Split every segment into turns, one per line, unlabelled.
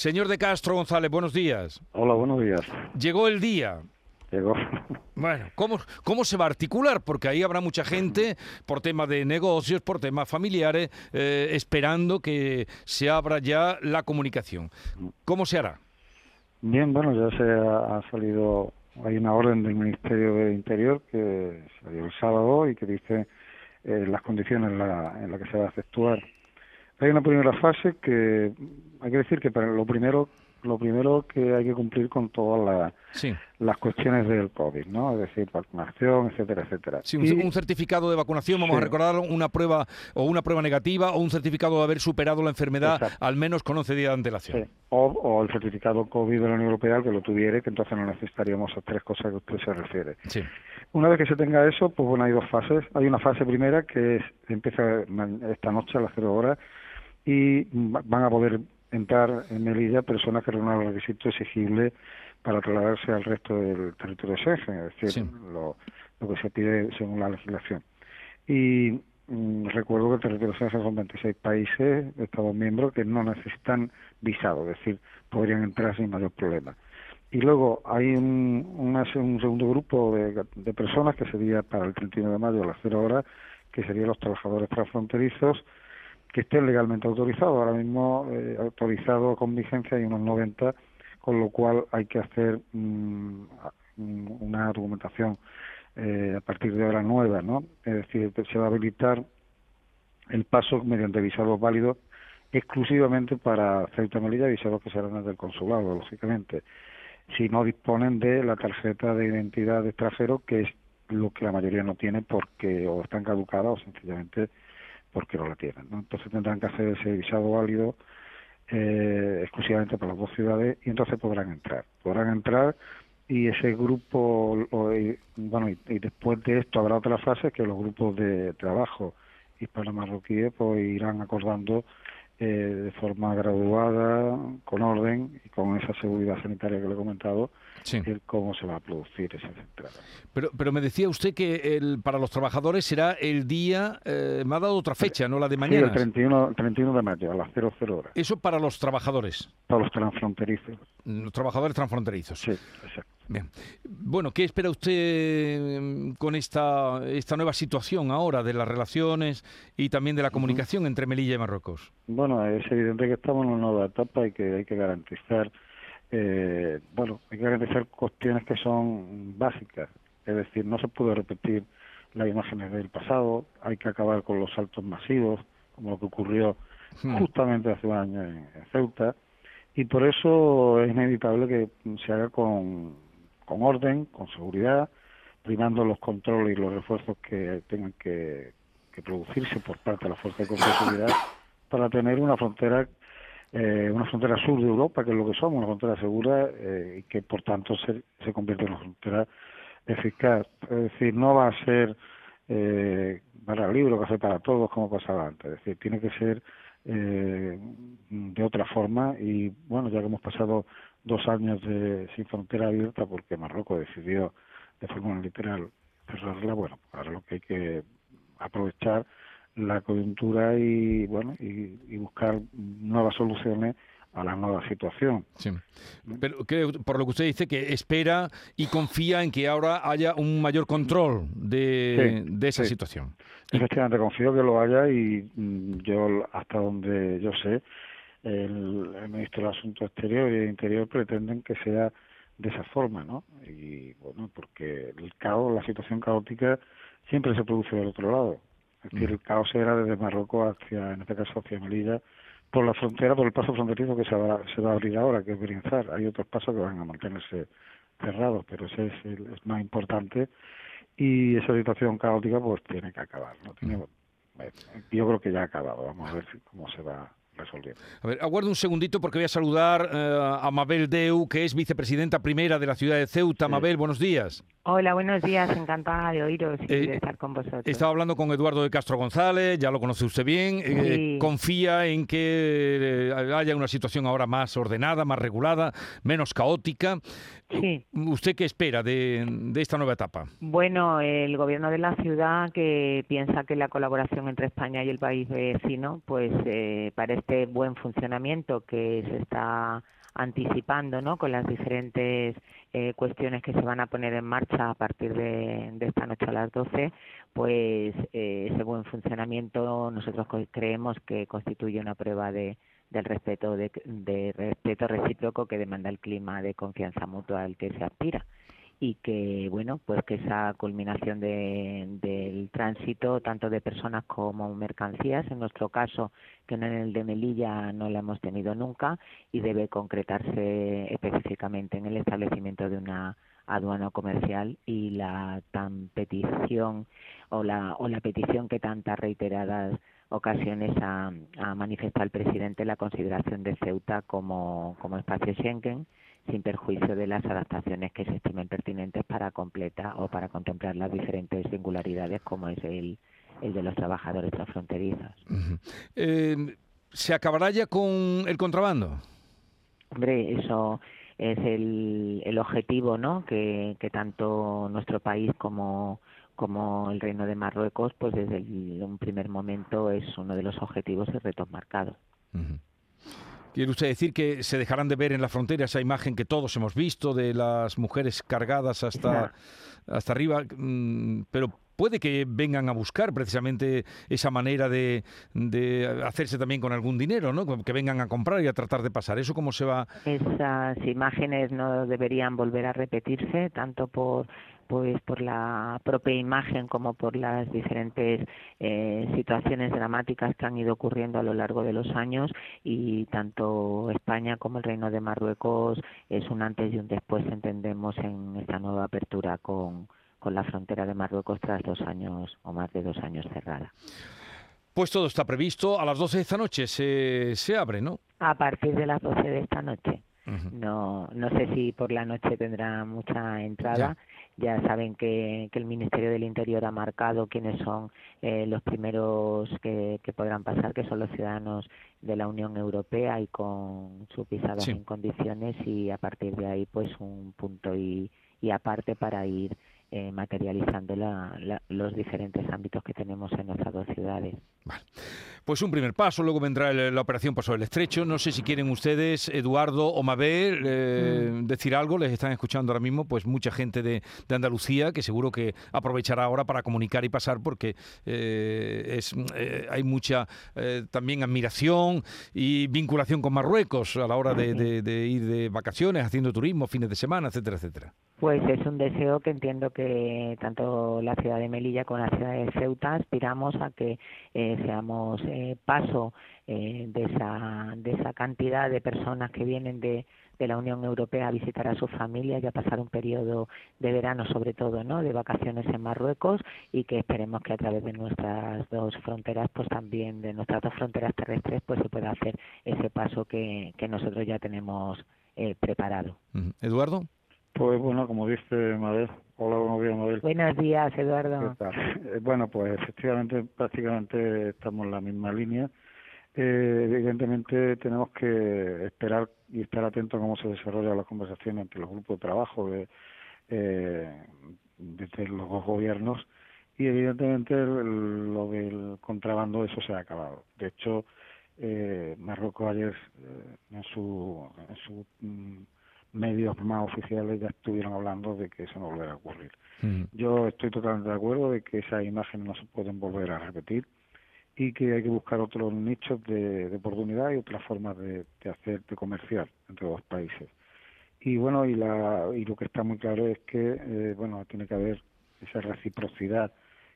Señor de Castro González, buenos días.
Hola, buenos días.
Llegó el día.
Llegó.
Bueno, ¿cómo, ¿cómo se va a articular? Porque ahí habrá mucha gente por tema de negocios, por temas familiares, eh, esperando que se abra ya la comunicación. ¿Cómo se hará?
Bien, bueno, ya se ha, ha salido, hay una orden del Ministerio de Interior que salió el sábado y que dice eh, las condiciones en las en la que se va a efectuar. Hay una primera fase que hay que decir que para lo primero lo primero que hay que cumplir con todas las,
Sí.
las cuestiones del COVID, ¿no? Es decir, vacunación, etcétera, etcétera.
Sí, un,
Y-
un certificado de vacunación, vamos a recordar una prueba o una prueba negativa o un certificado de haber superado la enfermedad
Exacto.
al menos con 11 días de antelación.
Sí. O, o el certificado COVID de la Unión Europea que lo tuviere, que entonces no necesitaríamos esas tres cosas que usted se refiere.
Sí.
Una vez que se tenga eso, pues bueno, hay dos fases. Hay una fase primera que es, empieza esta noche a las cero horas y va- van a poder entrar en Melilla personas que reúnan los requisitos exigibles para trasladarse al resto del territorio Schengen, es decir,
Sí.
lo, lo que se pide según la legislación. Y mm, recuerdo que el territorio Schengen son 26 países, Estados miembros, que no necesitan visado, es decir, podrían entrar sin mayor problema. Y luego hay un, una se- un segundo grupo de, de personas que sería para el 31 de mayo a las 0 horas, que serían los trabajadores transfronterizos que estén legalmente autorizados. Ahora mismo eh, autorizados con vigencia hay unos 90, con lo cual hay que hacer mm, a- mm, una documentación eh, a partir de ahora nueva, ¿no? Es decir, se va a habilitar el paso mediante visados válidos exclusivamente para Ceuta Melilla, visados que serán desde el consulado, lógicamente si no disponen de la tarjeta de identidad de extranjero, que es lo que la mayoría no tiene porque o están caducadas o sencillamente porque no la tienen. ¿no? Entonces tendrán que hacer ese visado válido eh, exclusivamente para las dos ciudades y entonces podrán entrar. Podrán entrar y ese grupo, o- bueno, y, y después de esto habrá otra fase que los grupos de trabajo hispano-marroquíes pues irán acordando eh, de forma graduada, con orden y con esa seguridad sanitaria que le he comentado,
Sí.
el cómo se va a producir esa entrada.
Pero, pero me decía usted que el, para los trabajadores será el día, eh, me ha dado otra fecha, no la de
Sí,
mañana.
el 31, el 31 de mayo a las 00 horas,
Eso para los trabajadores,
para los transfronterizos.
los trabajadores transfronterizos.
Sí, exacto.
Bien. Bueno, ¿qué espera usted mm, con esta, esta nueva situación ahora de las relaciones y también de la comunicación entre Melilla y Marruecos?
Bueno, es evidente que estamos en una nueva etapa y que hay que garantizar, eh, bueno, hay que garantizar cuestiones que son básicas. Es decir, no se puede repetir las imágenes del pasado, hay que acabar con los saltos masivos, como lo que ocurrió
Hmm.
justamente hace un año en, en Ceuta, y por eso es inevitable que se haga con, con orden, con seguridad, primando los controles y los refuerzos que tengan que, producirse por parte de la Fuerza de Seguridad para tener una frontera eh, una frontera sur de Europa, que es lo que somos, una frontera segura eh, y que por tanto se, se convierte en una frontera eficaz. Es decir, no va a ser eh, para libre, café para todos como pasaba antes. Es decir, tiene que ser eh, de otra forma y bueno, ya que hemos pasado dos años de sin frontera abierta porque Marruecos decidió de forma literal cerrarla, bueno, ahora lo que hay que aprovechar la coyuntura y bueno y, y buscar nuevas soluciones a la nueva situación.
Sí. Pero creo, por lo que usted dice, que espera y confía en que ahora haya un mayor control de,
Sí,
de esa
sí.
situación.
Efectivamente, confío que lo haya y mm, yo, hasta donde yo sé, el, el ministro de Asuntos Exteriores y de Interior pretenden que sea de esa forma, ¿no? Y bueno, porque el caos, la situación caótica siempre se produce del otro lado. Es decir, el caos era desde Marruecos hacia, en este caso, hacia Melilla, por la frontera, por el paso fronterizo que se va, se va a abrir ahora, que es Berinzar. Hay otros pasos que van a mantenerse cerrados, pero ese es el es más importante y esa situación caótica pues tiene que acabar. ¿no? Tiene- eh, yo creo que ya ha acabado, vamos a ver cómo se va
A ver, aguarde un segundito porque voy a saludar eh, a Mabel Deu, que es vicepresidenta primera de la ciudad de Ceuta. Mabel, buenos días.
Hola, buenos días, encantada de oíros y de eh, estar con vosotros.
Estaba hablando con Eduardo de Castro González, ya lo conoce usted bien. Eh, ¿Confía en que eh, haya una situación ahora más ordenada, más regulada, menos caótica? Sí. ¿Usted qué espera de, de, esta nueva etapa?
Bueno, el gobierno de la ciudad que piensa que la colaboración entre España y el país vecino, pues para este buen funcionamiento que se está anticipando ¿no? con las diferentes eh, cuestiones que se van a poner en marcha a partir de, esta noche a las 12, pues eh, ese buen funcionamiento nosotros creemos que constituye una prueba de, del respeto de, de respeto recíproco que demanda el clima de confianza mutua al que se aspira y que bueno pues que esa culminación de, del tránsito tanto de personas como mercancías en nuestro caso que en el de Melilla no la hemos tenido nunca y debe concretarse específicamente en el establecimiento de una aduana comercial y la tan petición o la o la petición que tantas reiteradas ocasiones ha, manifestado el presidente la consideración de Ceuta como, como espacio Schengen sin perjuicio de las adaptaciones que se estimen pertinentes para completar o para contemplar las diferentes singularidades como es el, el de los trabajadores transfronterizos.
Eh, ¿Se acabará ya con el contrabando?
Hombre, eso es el, el objetivo ¿no? que, que tanto nuestro país como como el Reino de Marruecos, pues desde un primer momento es uno de los objetivos y retos marcados.
¿Quiere usted decir que se dejarán de ver en la frontera esa imagen que todos hemos visto de las mujeres cargadas hasta, hasta arriba? Mm, pero puede que vengan a buscar precisamente esa manera de, de, hacerse también con algún dinero, ¿no? Que vengan a comprar y a tratar de pasar. ¿Eso cómo se va?
Esas imágenes no deberían volver a repetirse, tanto por pues por la propia imagen como por las diferentes eh, situaciones dramáticas que han ido ocurriendo a lo largo de los años y tanto España como el Reino de Marruecos es un antes y un después entendemos en esta nueva apertura con, con la frontera de Marruecos tras dos años o más de dos años cerrada.
Pues todo está previsto. A las 12 de esta noche se, se abre, ¿no?
A partir de las 12 de esta noche. No, no sé si por la noche tendrá mucha entrada. Ya, saben que, que, el Ministerio del Interior ha marcado quiénes son eh, los primeros que, que, podrán pasar, que son los ciudadanos de la Unión Europea y con su pisada en condiciones y a partir de ahí pues un punto y, y aparte para ir eh, materializando los diferentes ámbitos que tenemos en nuestras dos ciudades.
Pues un primer paso, luego vendrá la operación Paso del Estrecho. No sé si quieren ustedes, Eduardo o Mabel, eh, mm. decir algo. Les están escuchando ahora mismo pues mucha gente de, Andalucía que seguro que aprovechará ahora para comunicar y pasar porque eh, es, hay mucha también admiración y vinculación con Marruecos a la hora de, de ir de vacaciones, haciendo turismo, fines de semana, etcétera, etcétera.
Pues es un deseo que entiendo que tanto la ciudad de Melilla como la ciudad de Ceuta aspiramos a que eh, seamos eh, paso eh, de, esa, de esa cantidad de personas que vienen de, de la Unión Europea a visitar a sus familias y a pasar un periodo de verano sobre todo, ¿no? De vacaciones en Marruecos y que esperemos que a través de nuestras dos fronteras, pues también de nuestras dos fronteras terrestres, pues se pueda hacer ese paso que, que nosotros ya tenemos preparado.
Eduardo.
Pues bueno, como dice Mabel, hola, buenos días Mabel.
Buenos días Eduardo.
Eh, bueno, pues efectivamente prácticamente estamos en la misma línea. Eh, evidentemente tenemos que esperar y estar atentos a cómo se desarrollan las conversaciones entre los grupos de trabajo de, eh, desde los dos gobiernos y evidentemente lo del contrabando eso se ha acabado. De hecho, eh, Marruecos ayer eh, en su, en su mm, medios más oficiales ya estuvieron hablando de que eso no volverá a ocurrir. Yo estoy totalmente de acuerdo de que esas imágenes no se pueden volver a repetir y que hay que buscar otros nichos de, oportunidad y otras formas de, hacer, de comerciar entre los países. Y bueno, y, la, y lo que está muy claro es que, eh, bueno, tiene que haber esa reciprocidad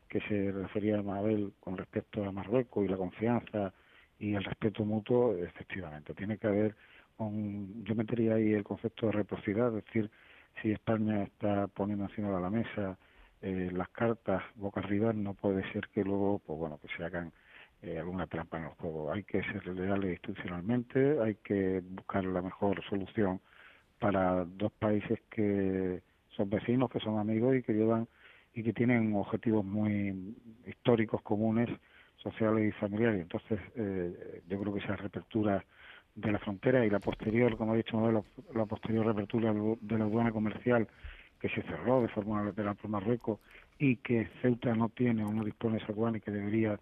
que se refería a Mabel con respecto a Marruecos y la confianza y el respeto mutuo, efectivamente, tiene que haber yo metería ahí el concepto de reciprocidad, es decir, si España está poniendo encima de la mesa eh, las cartas boca arriba, no puede ser que luego, pues bueno, que se hagan eh, alguna trampa en el juego. Hay que ser leales institucionalmente, hay que buscar la mejor solución para dos países que son vecinos, que son amigos y que llevan y que tienen objetivos muy históricos comunes, sociales y familiares. Entonces, eh, yo creo que esa reapertura de la frontera y la posterior, como ha dicho Modelo, la posterior reapertura de la aduana comercial que se cerró de forma unilateral por Marruecos y que Ceuta no tiene o no dispone de esa aduana y que debería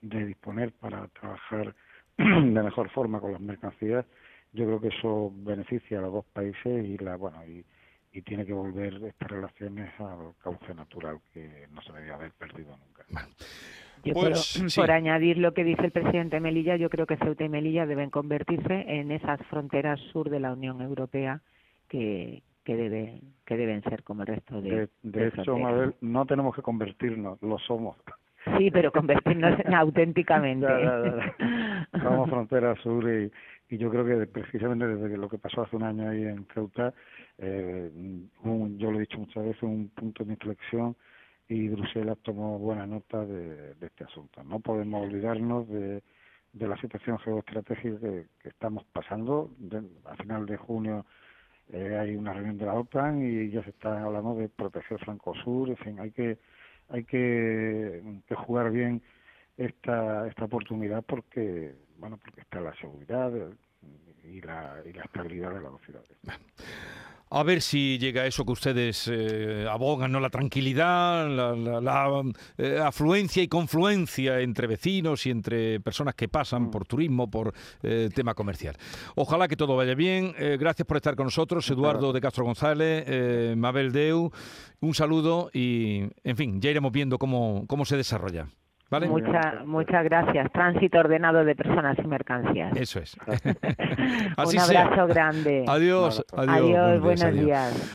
de disponer para trabajar de mejor forma con las mercancías, yo creo que eso beneficia a los dos países y la bueno y, y tiene que volver estas relaciones al cauce natural que no se debía.
Yo pues, por añadir lo que dice el presidente Melilla, yo creo que Ceuta y Melilla deben convertirse en esas fronteras sur de la Unión Europea que, que, debe, que deben ser como el resto de
De, hecho, Mabel, no tenemos que convertirnos, lo somos.
Sí, pero convertirnos auténticamente.
Somos frontera sur y, y yo creo que precisamente desde lo que pasó hace un año ahí en Ceuta, eh, yo lo he dicho muchas veces, un punto de inflexión y Bruselas tomó buena nota de, este asunto. No podemos olvidarnos de, de la situación geoestratégica que, estamos pasando. a final de junio eh, hay una reunión de la OTAN y ya se está hablando de proteger Franco Sur. En fin, hay que hay que, que jugar bien esta esta oportunidad porque bueno porque está la seguridad y la, y la estabilidad de las dos ciudades.
A ver si llega eso que ustedes eh, abogan, ¿no? La tranquilidad, la, eh, afluencia y confluencia entre vecinos y entre personas que pasan mm. por turismo, por eh, tema comercial. Ojalá que todo vaya bien. gracias por estar con nosotros, Eduardo de Castro González, Mabel Deu. Un saludo y, en fin, ya iremos viendo cómo, cómo se desarrolla.
Muchas gracias. Tránsito ordenado de personas y mercancías.
Eso es.
Un abrazo grande.
Adiós.
Adiós, buenos días.